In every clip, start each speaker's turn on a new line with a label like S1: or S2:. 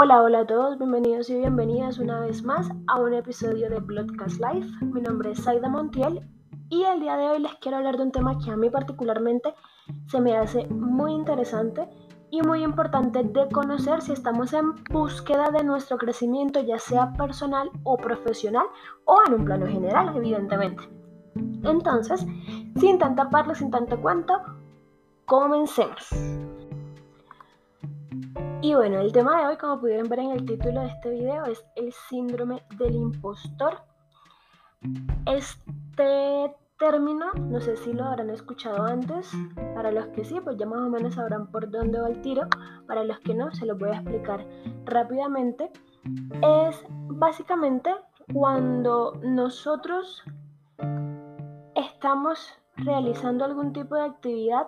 S1: Hola, hola a todos, bienvenidos y bienvenidas una vez más a un episodio de Bloodcast Life. Mi nombre es Saida Montiel y el día de hoy les quiero hablar de un tema que a mí particularmente se me hace muy interesante y muy importante de conocer si estamos en búsqueda de nuestro crecimiento, ya sea personal o profesional o en un plano general, evidentemente. Entonces, sin tanta parla, sin tanto cuento, comencemos. Y bueno, el tema de hoy, como pudieron ver en el título de este video, es el síndrome del impostor. Este término, no sé si lo habrán escuchado antes, para los que sí, pues ya más o menos sabrán por dónde va el tiro, para los que no, se los voy a explicar rápidamente. Es básicamente cuando nosotros estamos realizando algún tipo de actividad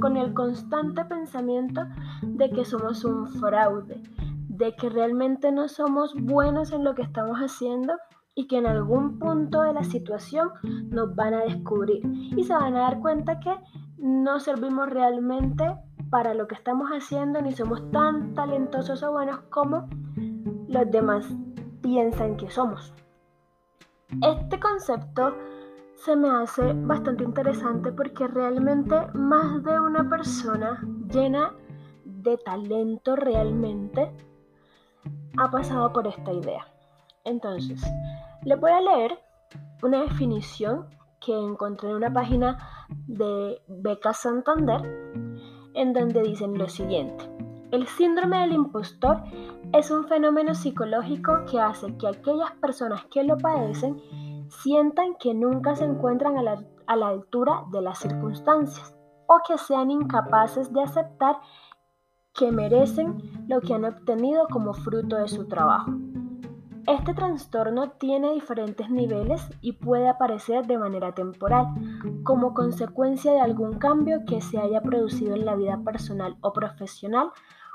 S1: con el constante pensamiento de que somos un fraude, de que realmente no somos buenos en lo que estamos haciendo y que en algún punto de la situación nos van a descubrir y se van a dar cuenta que no servimos realmente para lo que estamos haciendo ni somos tan talentosos o buenos como los demás piensan que somos. Este concepto se me hace bastante interesante porque realmente más de una persona llena de talento realmente ha pasado por esta idea. Entonces, le voy a leer una definición que encontré en una página de Beca Santander en donde dicen lo siguiente. El síndrome del impostor es un fenómeno psicológico que hace que aquellas personas que lo padecen sientan que nunca se encuentran a la, a la altura de las circunstancias o que sean incapaces de aceptar que merecen lo que han obtenido como fruto de su trabajo. Este trastorno tiene diferentes niveles y puede aparecer de manera temporal, como consecuencia de algún cambio que se haya producido en la vida personal o profesional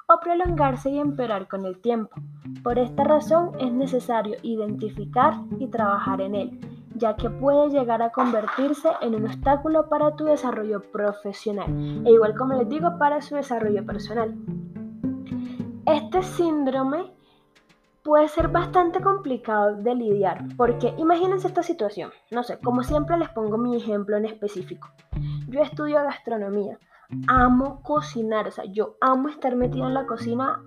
S1: o prolongarse y empeorar con el tiempo. Por esta razón es necesario identificar y trabajar en él, ya que puede llegar a convertirse en un obstáculo para tu desarrollo profesional e igual como les digo para su desarrollo personal. Este síndrome puede ser bastante complicado de lidiar porque imagínense esta situación, no sé, como siempre les pongo mi ejemplo en específico. Yo estudio gastronomía, amo cocinar, o sea, yo amo estar metida en la cocina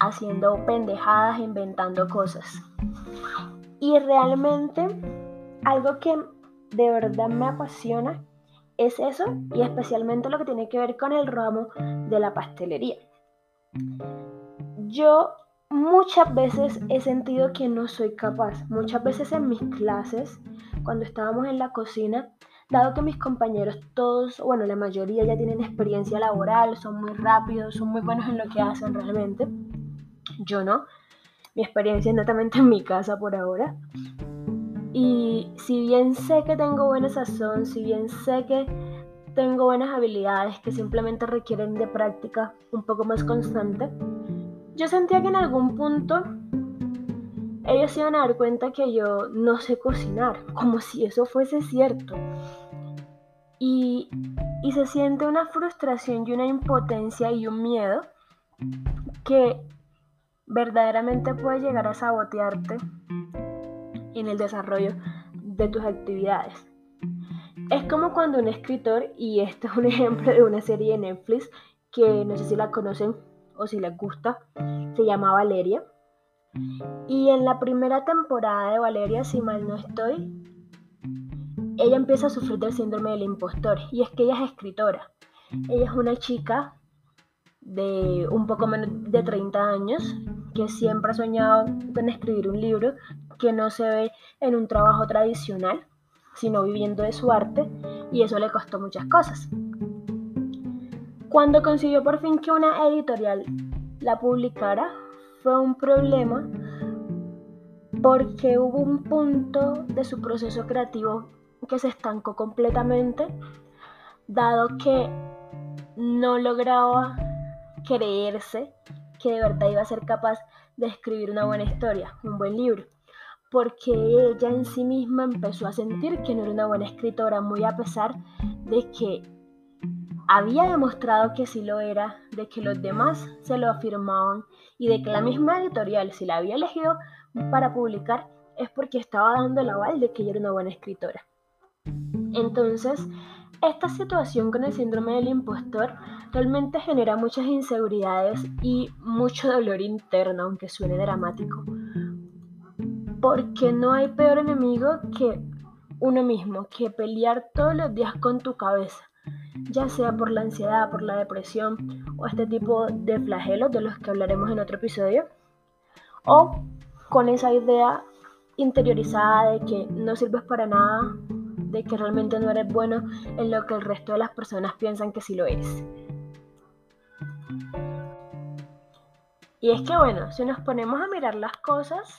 S1: haciendo pendejadas, inventando cosas. Y realmente algo que de verdad me apasiona es eso y especialmente lo que tiene que ver con el ramo de la pastelería. Yo muchas veces he sentido que no soy capaz. Muchas veces en mis clases, cuando estábamos en la cocina, dado que mis compañeros todos, bueno, la mayoría ya tienen experiencia laboral, son muy rápidos, son muy buenos en lo que hacen realmente, yo no. Mi experiencia es netamente en mi casa por ahora. Y si bien sé que tengo buena sazón, si bien sé que tengo buenas habilidades que simplemente requieren de práctica un poco más constante, yo sentía que en algún punto ellos se iban a dar cuenta que yo no sé cocinar, como si eso fuese cierto. Y, y se siente una frustración y una impotencia y un miedo que verdaderamente puede llegar a sabotearte en el desarrollo de tus actividades. Es como cuando un escritor, y esto es un ejemplo de una serie de Netflix que no sé si la conocen o si les gusta, se llama Valeria. Y en la primera temporada de Valeria, si mal no estoy, ella empieza a sufrir del síndrome del impostor. Y es que ella es escritora. Ella es una chica de un poco menos de 30 años que siempre ha soñado con escribir un libro que no se ve en un trabajo tradicional, sino viviendo de su arte, y eso le costó muchas cosas. Cuando consiguió por fin que una editorial la publicara, fue un problema porque hubo un punto de su proceso creativo que se estancó completamente, dado que no lograba creerse que de verdad iba a ser capaz de escribir una buena historia, un buen libro, porque ella en sí misma empezó a sentir que no era una buena escritora, muy a pesar de que había demostrado que sí lo era, de que los demás se lo afirmaban y de que la misma editorial, si la había elegido para publicar, es porque estaba dando el aval de que ella era una buena escritora. Entonces, esta situación con el síndrome del impostor realmente genera muchas inseguridades y mucho dolor interno, aunque suene dramático. Porque no hay peor enemigo que uno mismo, que pelear todos los días con tu cabeza, ya sea por la ansiedad, por la depresión o este tipo de flagelos de los que hablaremos en otro episodio, o con esa idea interiorizada de que no sirves para nada, de que realmente no eres bueno en lo que el resto de las personas piensan que sí lo eres. Y es que bueno, si nos ponemos a mirar las cosas,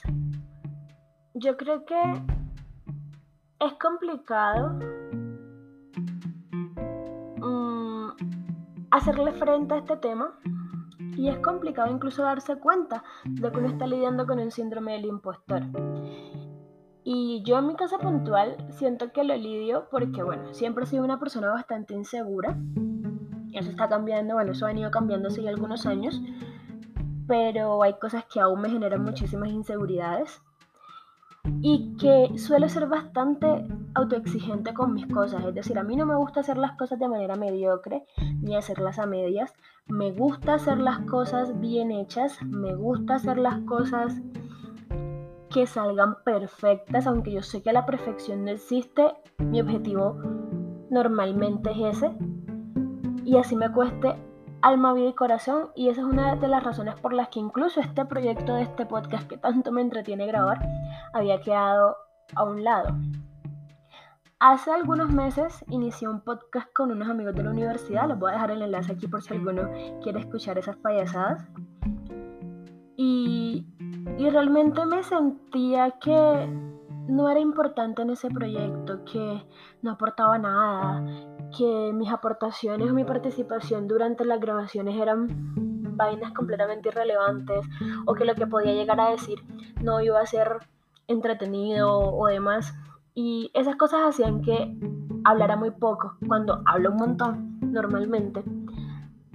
S1: yo creo que es complicado hacerle frente a este tema y es complicado incluso darse cuenta de que uno está lidiando con el síndrome del impostor. Y yo en mi caso puntual siento que lo lidio porque, bueno, siempre he sido una persona bastante insegura. Eso está cambiando, bueno, eso ha venido cambiando hace algunos años. Pero hay cosas que aún me generan muchísimas inseguridades. Y que suelo ser bastante autoexigente con mis cosas. Es decir, a mí no me gusta hacer las cosas de manera mediocre ni hacerlas a medias. Me gusta hacer las cosas bien hechas. Me gusta hacer las cosas que salgan perfectas, aunque yo sé que la perfección no existe, mi objetivo normalmente es ese. Y así me cueste alma, vida y corazón. Y esa es una de las razones por las que incluso este proyecto de este podcast que tanto me entretiene grabar había quedado a un lado. Hace algunos meses inicié un podcast con unos amigos de la universidad. Les voy a dejar el enlace aquí por si alguno quiere escuchar esas payasadas. Y y realmente me sentía que no era importante en ese proyecto, que no aportaba nada, que mis aportaciones o mi participación durante las grabaciones eran vainas completamente irrelevantes o que lo que podía llegar a decir no iba a ser entretenido o demás. Y esas cosas hacían que hablara muy poco, cuando hablo un montón normalmente.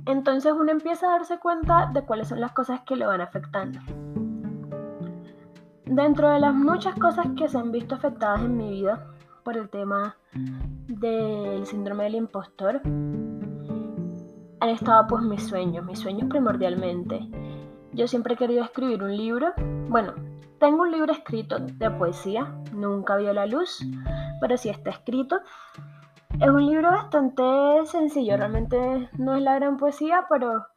S1: Entonces uno empieza a darse cuenta de cuáles son las cosas que le van afectando. Dentro de las muchas cosas que se han visto afectadas en mi vida por el tema del síndrome del impostor, han estado pues mis sueños, mis sueños primordialmente. Yo siempre he querido escribir un libro. Bueno, tengo un libro escrito de poesía, nunca vio la luz, pero sí está escrito. Es un libro bastante sencillo, realmente no es la gran poesía, pero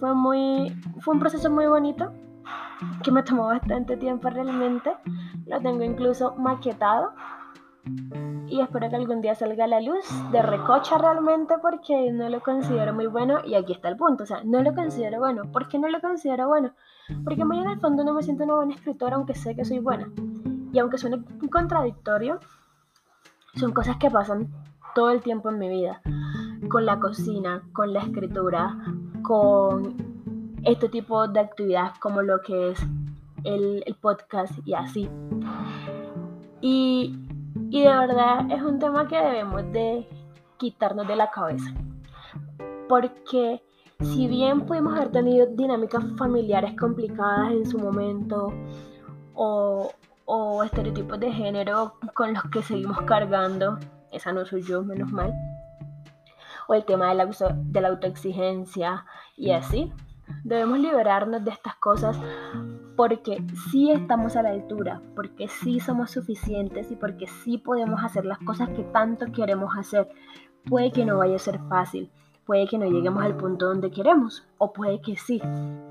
S1: fue muy fue un proceso muy bonito que me tomó bastante tiempo realmente. Lo tengo incluso maquetado y espero que algún día salga a la luz de recocha realmente porque no lo considero muy bueno y aquí está el punto, o sea, no lo considero bueno. ¿Por qué no lo considero bueno? Porque muy en el fondo no me siento una buena escritora aunque sé que soy buena. Y aunque suene contradictorio, son cosas que pasan todo el tiempo en mi vida. Con la cocina, con la escritura, con este tipo de actividades como lo que es el, podcast y así. Y, y de verdad es un tema que debemos de quitarnos de la cabeza. Porque si bien pudimos haber tenido dinámicas familiares complicadas en su momento o, o estereotipos de género con los que seguimos cargando, esa no soy yo, menos mal, o el tema de la, de la autoexigencia y así, Debemos liberarnos de estas cosas porque sí estamos a la altura, porque sí somos suficientes y porque sí podemos hacer las cosas que tanto queremos hacer. Puede que no vaya a ser fácil, puede que no lleguemos al punto donde queremos, o puede que sí.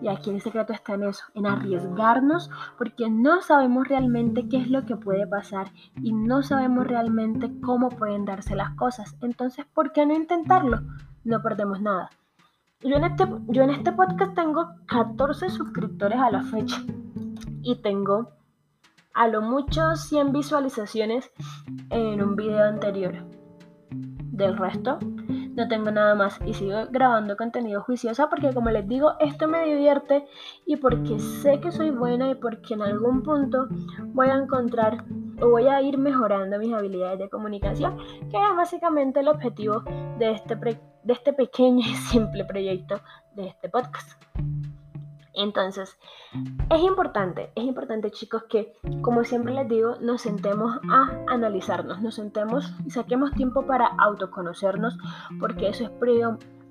S1: Y aquí el secreto está en eso, en arriesgarnos, porque no sabemos realmente qué es lo que puede pasar y no sabemos realmente cómo pueden darse las cosas. Entonces, ¿por qué no intentarlo? No perdemos nada. Yo en, este, yo en este podcast tengo 14 suscriptores a la fecha y tengo a lo mucho 100 visualizaciones en un video anterior. Del resto, no tengo nada más y sigo grabando contenido juiciosa porque como les digo, esto me divierte y porque sé que soy buena y porque en algún punto voy a encontrar voy a ir mejorando mis habilidades de comunicación, que es básicamente el objetivo de este, de este pequeño y simple proyecto de este podcast. Entonces, es importante, es importante chicos que, como siempre les digo, nos sentemos a analizarnos, nos sentemos y saquemos tiempo para autoconocernos, porque eso es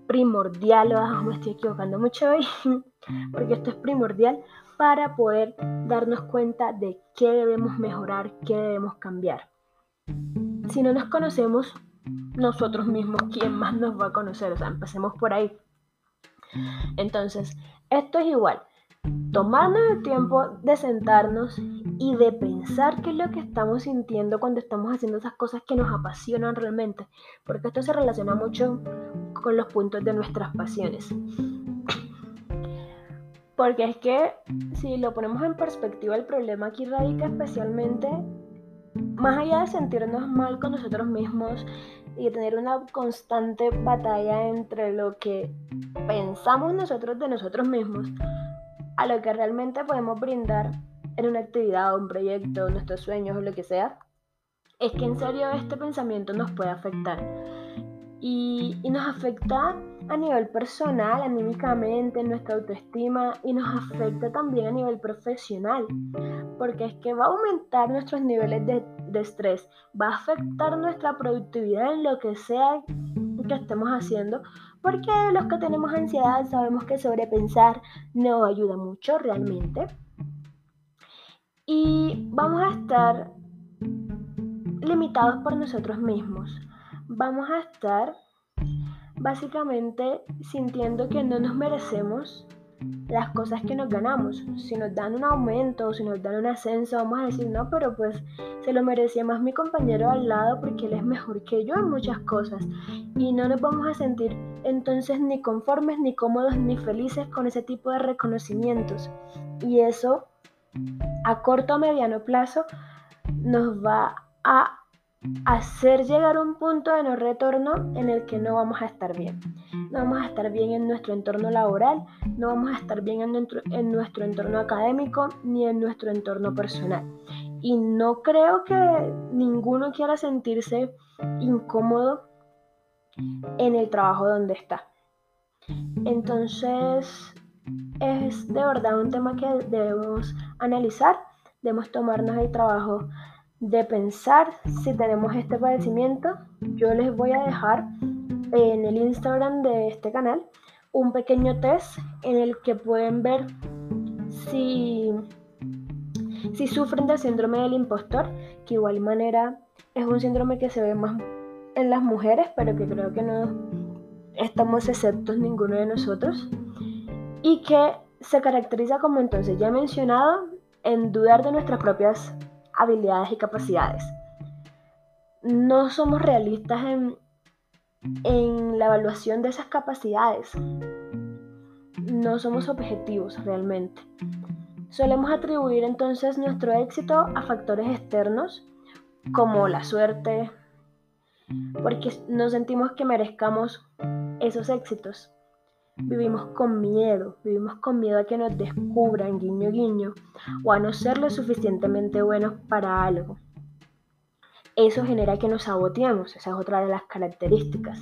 S1: primordial, oh, me estoy equivocando mucho hoy, porque esto es primordial para poder darnos cuenta de qué debemos mejorar, qué debemos cambiar. Si no nos conocemos nosotros mismos, ¿quién más nos va a conocer? O sea, empecemos por ahí. Entonces, esto es igual. Tomarnos el tiempo de sentarnos y de pensar qué es lo que estamos sintiendo cuando estamos haciendo esas cosas que nos apasionan realmente, porque esto se relaciona mucho con los puntos de nuestras pasiones. Porque es que si lo ponemos en perspectiva, el problema aquí radica especialmente, más allá de sentirnos mal con nosotros mismos y tener una constante batalla entre lo que pensamos nosotros de nosotros mismos, a lo que realmente podemos brindar en una actividad, un proyecto, nuestros sueños o lo que sea, es que en serio este pensamiento nos puede afectar. Y, y, nos afecta a nivel personal, anímicamente, en nuestra autoestima y nos afecta también a nivel profesional, porque es que va a aumentar nuestros niveles de, de estrés, va a afectar nuestra productividad en lo que sea que estemos haciendo, porque los que tenemos ansiedad sabemos que sobrepensar no ayuda mucho realmente. Y vamos a estar limitados por nosotros mismos. Vamos a estar básicamente sintiendo que no nos merecemos las cosas que nos ganamos. Si nos dan un aumento o si nos dan un ascenso, vamos a decir, no, pero pues se lo merecía más mi compañero al lado porque él es mejor que yo en muchas cosas. Y no nos vamos a sentir entonces ni conformes, ni cómodos, ni felices con ese tipo de reconocimientos. Y eso a corto o mediano plazo nos va a hacer llegar un punto de no retorno en el que no vamos a estar bien. No vamos a estar bien en nuestro entorno laboral, no vamos a estar bien en nuestro, en nuestro entorno académico ni en nuestro entorno personal. Y no creo que ninguno quiera sentirse incómodo en el trabajo donde está. Entonces, es de verdad un tema que debemos analizar, debemos tomarnos el trabajo de pensar si tenemos este padecimiento. Yo les voy a dejar en el Instagram de este canal un pequeño test en el que pueden ver si, si sufren del síndrome del impostor, que igual manera es un síndrome que se ve más en las mujeres, pero que creo que no estamos exceptos ninguno de nosotros, y que se caracteriza como entonces ya mencionado en dudar de nuestras propias habilidades y capacidades. No somos realistas en, en la evaluación de esas capacidades. No somos objetivos realmente. Solemos atribuir entonces nuestro éxito a factores externos como la suerte, porque no sentimos que merezcamos esos éxitos. Vivimos con miedo, vivimos con miedo a que nos descubran guiño guiño o a no ser lo suficientemente buenos para algo. Eso genera que nos saboteemos, esa es otra de las características.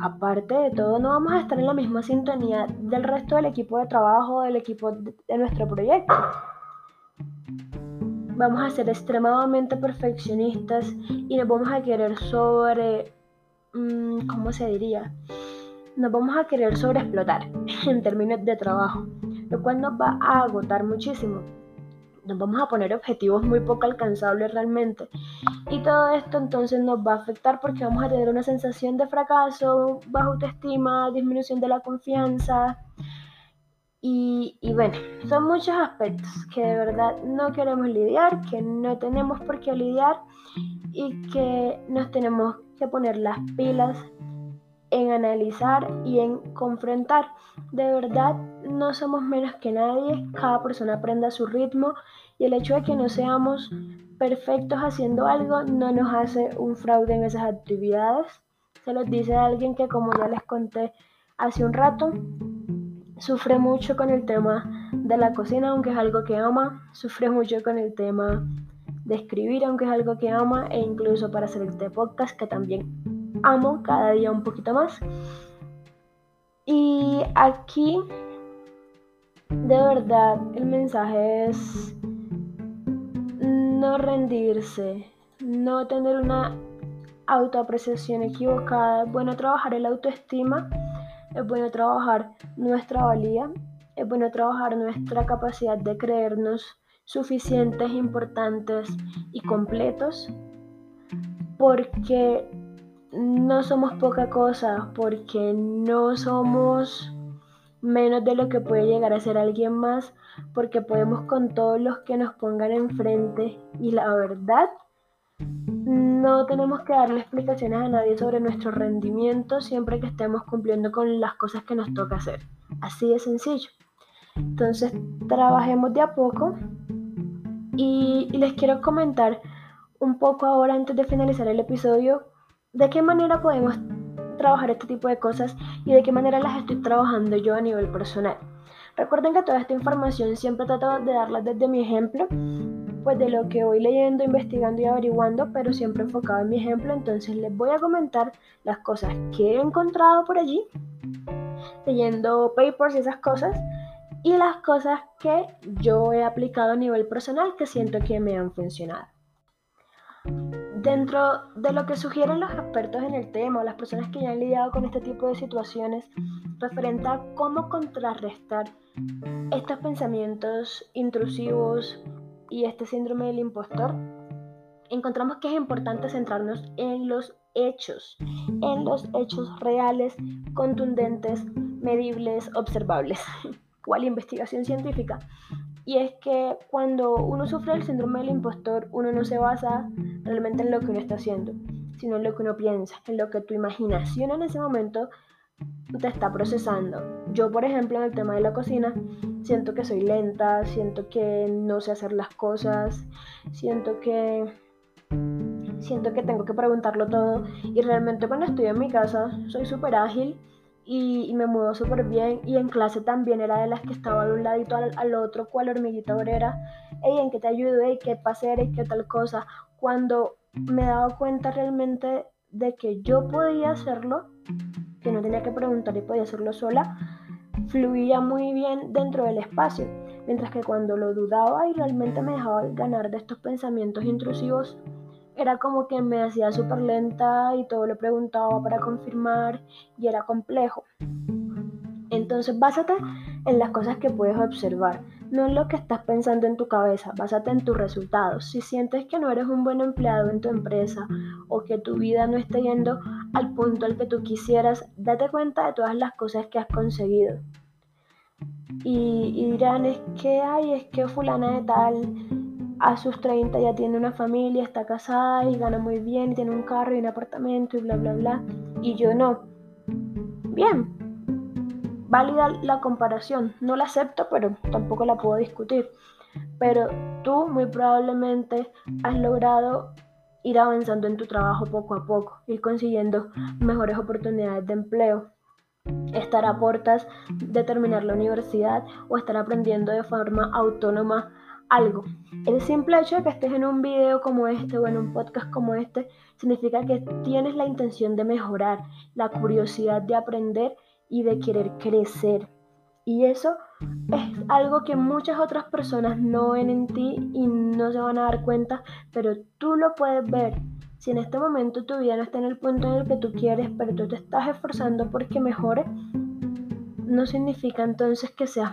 S1: Aparte de todo, no vamos a estar en la misma sintonía del resto del equipo de trabajo, del equipo de nuestro proyecto. Vamos a ser extremadamente perfeccionistas y nos vamos a querer sobre, mm, ¿cómo se diría? Nos vamos a querer sobreexplotar en términos de trabajo, lo cual nos va a agotar muchísimo. Nos vamos a poner objetivos muy poco alcanzables realmente. Y todo esto entonces nos va a afectar porque vamos a tener una sensación de fracaso, baja autoestima, disminución de la confianza. Y, y bueno, son muchos aspectos que de verdad no queremos lidiar, que no tenemos por qué lidiar y que nos tenemos que poner las pilas en analizar y en confrontar. De verdad, no somos menos que nadie, cada persona aprende a su ritmo y el hecho de que no seamos perfectos haciendo algo no nos hace un fraude en esas actividades. Se los dice alguien que, como ya les conté hace un rato, sufre mucho con el tema de la cocina, aunque es algo que ama, sufre mucho con el tema de escribir, aunque es algo que ama, e incluso para hacer este podcast que también amo cada día un poquito más. Y aquí, de verdad, el mensaje es no rendirse, no tener una autoapreciación equivocada. Es bueno trabajar el autoestima, es bueno trabajar nuestra valía, es bueno trabajar nuestra capacidad de creernos suficientes, importantes y completos, porque no somos poca cosa, porque no somos menos de lo que puede llegar a ser alguien más, porque podemos con todos los que nos pongan enfrente y la verdad, no tenemos que darle explicaciones a nadie sobre nuestro rendimiento siempre que estemos cumpliendo con las cosas que nos toca hacer. Así de sencillo. Entonces, trabajemos de a poco y, les quiero comentar un poco ahora antes de finalizar el episodio de qué manera podemos trabajar este tipo de cosas y de qué manera las estoy trabajando yo a nivel personal. Recuerden que toda esta información siempre trato de darla desde mi ejemplo, pues de lo que voy leyendo, investigando y averiguando, pero siempre enfocado en mi ejemplo, entonces les voy a comentar las cosas que he encontrado por allí, leyendo papers y esas cosas, y las cosas que yo he aplicado a nivel personal que siento que me han funcionado. Dentro de lo que sugieren los expertos en el tema las personas que ya han lidiado con este tipo de situaciones, referente a cómo contrarrestar estos pensamientos intrusivos y este síndrome del impostor, encontramos que es importante centrarnos en los hechos, en los hechos reales, contundentes, medibles, observables, cual investigación científica. Y es que cuando uno sufre el síndrome del impostor, uno no se basa realmente en lo que uno está haciendo, sino en lo que uno piensa, en lo que tu imaginación en ese momento te está procesando. Yo, por ejemplo, en el tema de la cocina, siento que soy lenta, siento que no sé hacer las cosas, siento que siento que tengo que preguntarlo todo y realmente cuando estoy en mi casa soy súper ágil y, me muevo súper bien y en clase también era de las que estaba de un ladito al, otro cual hormiguita obrera, ey, en qué te ayudo, ey, qué pasé, ey, qué tal cosa, cuando me he dado cuenta realmente de que yo podía hacerlo, que no tenía que preguntar y podía hacerlo sola, fluía muy bien dentro del espacio, mientras que cuando lo dudaba y realmente me dejaba ganar de estos pensamientos intrusivos, era como que me hacía súper lenta y todo lo preguntaba para confirmar y era complejo. Entonces, básate en las cosas que puedes observar, no en lo que estás pensando en tu cabeza, básate en tus resultados. Si sientes que no eres un buen empleado en tu empresa o que tu vida no está yendo al punto al que tú quisieras, date cuenta de todas las cosas que has conseguido. Y, y dirán, es que, ay, es que fulana de tal a sus 30 ya tiene una familia, está casada y gana muy bien, y tiene un carro y un apartamento y bla, bla, bla. Y yo no. Bien, válida la comparación. No la acepto, pero tampoco la puedo discutir. Pero tú muy probablemente has logrado ir avanzando en tu trabajo poco a poco, ir consiguiendo mejores oportunidades de empleo, estar a puertas de terminar la universidad o estar aprendiendo de forma autónoma algo. El simple hecho de que estés en un video como este o en un podcast como este significa que tienes la intención de mejorar, la curiosidad de aprender y de querer crecer. Y eso es algo que muchas otras personas no ven en ti y no se van a dar cuenta, pero tú lo puedes ver. Si en este momento tu vida no está en el punto en el que tú quieres, pero tú te estás esforzando porque mejore, no significa entonces que seas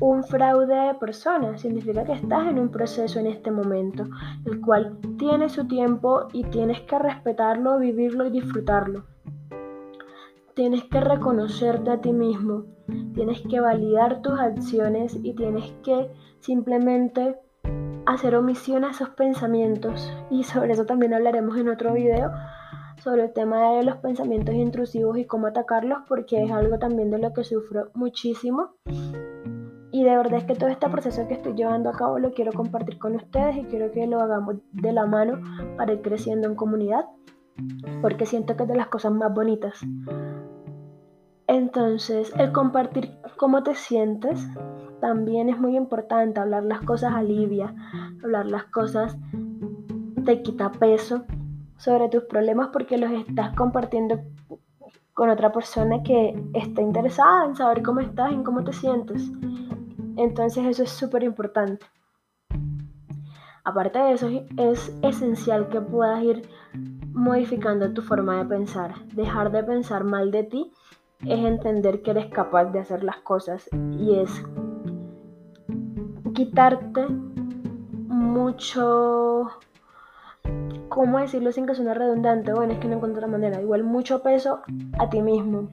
S1: un fraude de personas significa que estás en un proceso en este momento, el cual tiene su tiempo y tienes que respetarlo, vivirlo y disfrutarlo. Tienes que reconocerte a ti mismo, tienes que validar tus acciones y tienes que simplemente hacer omisión a esos pensamientos. Y sobre eso también hablaremos en otro video, sobre el tema de los pensamientos intrusivos y cómo atacarlos, porque es algo también de lo que sufro muchísimo y de verdad es que todo este proceso que estoy llevando a cabo lo quiero compartir con ustedes y quiero que lo hagamos de la mano para ir creciendo en comunidad, porque siento que es de las cosas más bonitas. Entonces, el compartir cómo te sientes también es muy importante. Hablar las cosas alivia, hablar las cosas te quita peso sobre tus problemas porque los estás compartiendo con otra persona que está interesada en saber cómo estás, en cómo te sientes. Entonces eso es súper importante. Aparte de eso, es esencial que puedas ir modificando tu forma de pensar. Dejar de pensar mal de ti es entender que eres capaz de hacer las cosas y es quitarte mucho, ¿cómo decirlo sin que suene redundante? Bueno, es que no encuentro otra manera. Igual mucho peso a ti mismo.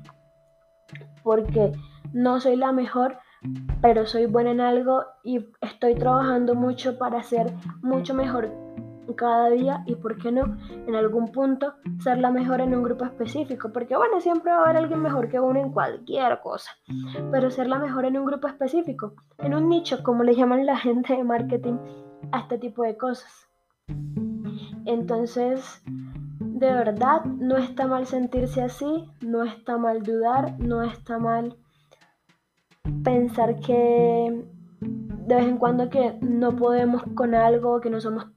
S1: Porque no soy la mejor, pero soy buena en algo y estoy trabajando mucho para ser mucho mejor cada día y, ¿por qué no?, en algún punto ser la mejor en un grupo específico. Porque, bueno, siempre va a haber alguien mejor que uno en cualquier cosa. Pero ser la mejor en un grupo específico, en un nicho, como le llaman la gente de marketing a este tipo de cosas. Entonces, de verdad, no está mal sentirse así, no está mal dudar, no está mal pensar que de vez en cuando que no podemos con algo, que no somos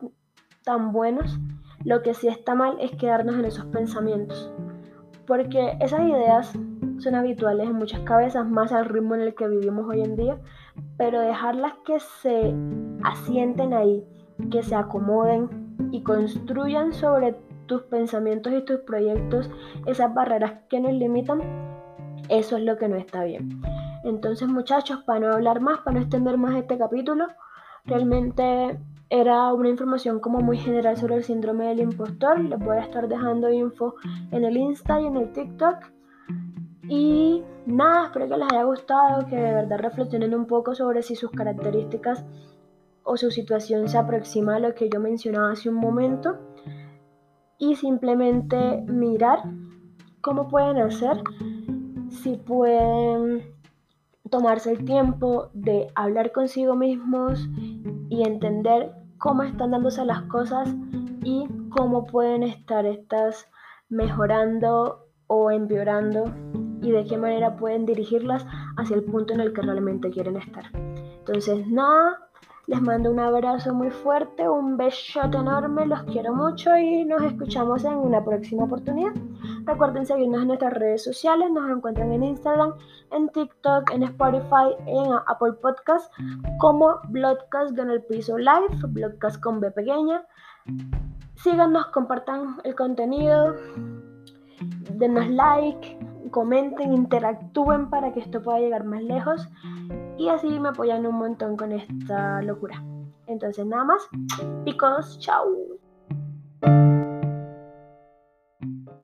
S1: tan buenos, lo que sí está mal es quedarnos en esos pensamientos. Porque esas ideas son habituales en muchas cabezas, más al ritmo en el que vivimos hoy en día, pero dejarlas que se asienten ahí, que se acomoden y construyan sobre tus pensamientos y tus proyectos esas barreras que nos limitan, eso es lo que no está bien. Entonces muchachos, para no hablar más, para no extender más este capítulo, realmente era una información como muy general sobre el síndrome del impostor. Les voy a estar dejando info en el Insta y en el TikTok. Y nada, espero que les haya gustado, que de verdad reflexionen un poco sobre si sus características o su situación se aproxima a lo que yo mencionaba hace un momento. Y simplemente mirar cómo pueden hacer, si pueden tomarse el tiempo de hablar consigo mismos y entender cómo están dándose las cosas y cómo pueden estar estas mejorando o empeorando y de qué manera pueden dirigirlas hacia el punto en el que realmente quieren estar. Entonces, nada, les mando un abrazo muy fuerte, un besote enorme, los quiero mucho y nos escuchamos en una próxima oportunidad. Recuerden seguirnos en nuestras redes sociales, nos encuentran en Instagram, en TikTok, en Spotify, en Apple Podcast como Bloodcast en el piso live, Bloodcast con B pequeña. Síganos, compartan el contenido, denos like, comenten, interactúen para que esto pueda llegar más lejos y así me apoyan un montón con esta locura. Entonces nada más, picos, chao.